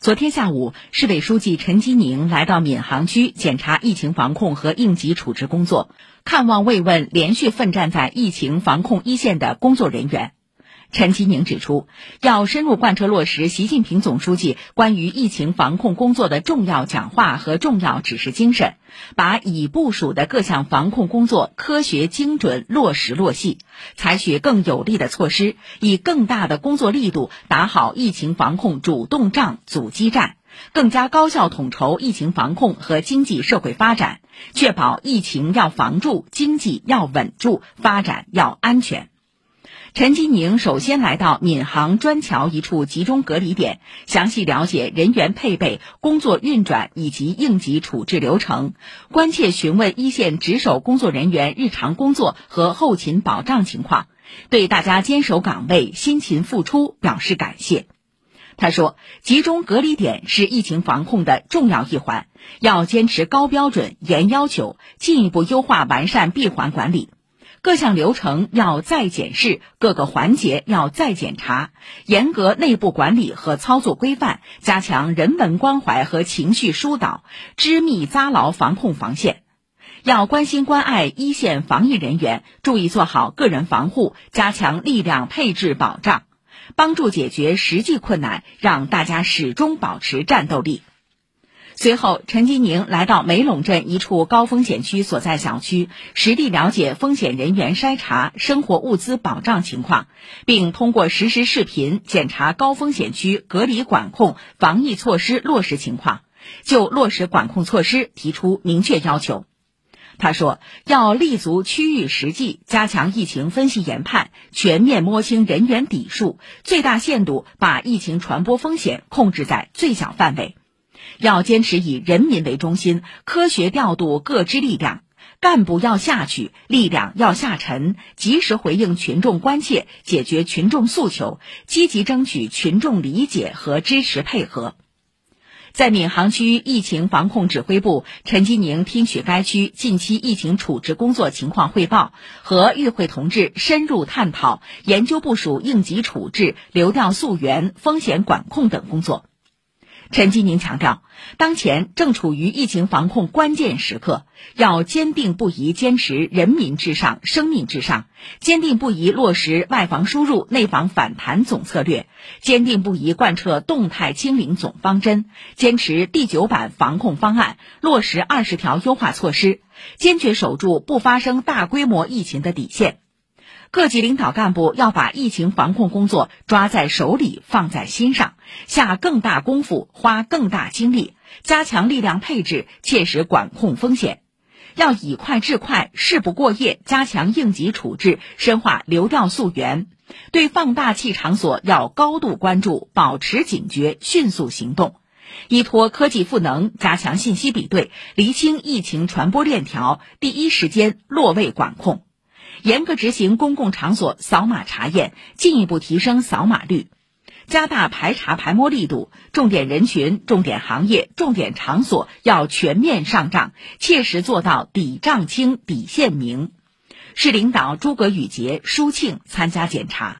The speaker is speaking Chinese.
昨天下午，市委书记陈吉宁来到闵行区检查疫情防控和应急处置工作，看望慰问连续奋战在疫情防控一线的工作人员。陈吉宁指出，要深入贯彻落实习近平总书记关于疫情防控工作的重要讲话和重要指示精神，把已部署的各项防控工作科学精准落实落细，采取更有力的措施，以更大的工作力度打好疫情防控主动仗、阻击战，更加高效统筹疫情防控和经济社会发展，确保疫情要防住，经济要稳住，发展要安全。陈吉宁首先来到闵行砖桥一处集中隔离点，详细了解人员配备、工作运转以及应急处置流程，关切询问一线值守工作人员日常工作和后勤保障情况，对大家坚守岗位、辛勤付出表示感谢。他说：“集中隔离点是疫情防控的重要一环，要坚持高标准、严要求，进一步优化完善闭环管理。”各项流程要再检视，各个环节要再检查，严格内部管理和操作规范，加强人文关怀和情绪疏导，织密扎牢防控防线。要关心关爱一线防疫人员，注意做好个人防护，加强力量配置保障，帮助解决实际困难，让大家始终保持战斗力。随后，陈吉宁来到梅陇镇一处高风险区所在小区，实地了解风险人员筛查、生活物资保障情况，并通过实时视频检查高风险区隔离管控防疫措施落实情况，就落实管控措施提出明确要求。他说：“要立足区域实际，加强疫情分析研判，全面摸清人员底数，最大限度把疫情传播风险控制在最小范围。”要坚持以人民为中心，科学调度各支力量，干部要下去，力量要下沉，及时回应群众关切，解决群众诉求，积极争取群众理解和支持配合。在闵行区疫情防控指挥部，陈吉宁听取该区近期疫情处置工作情况汇报，和与会同志深入探讨研究部署应急处置、流调溯源、风险管控等工作。陈吉宁强调，当前正处于疫情防控关键时刻，要坚定不移坚持人民至上、生命至上，坚定不移落实外防输入、内防反弹总策略，坚定不移贯彻动态清零总方针，坚持第九版防控方案，落实二十条优化措施，坚决守住不发生大规模疫情的底线。各级领导干部要把疫情防控工作抓在手里、放在心上，下更大功夫、花更大精力，加强力量配置，切实管控风险。要以快制快，事不过夜，加强应急处置，深化流调溯源。对放大器场所要高度关注，保持警觉，迅速行动。依托科技赋能，加强信息比对，厘清疫情传播链条，第一时间落位管控。严格执行公共场所扫码查验，进一步提升扫码率，加大排查排摸力度。重点人群、重点行业、重点场所要全面上账，切实做到底账清、底线明。市领导诸葛宇杰、舒庆参加检查。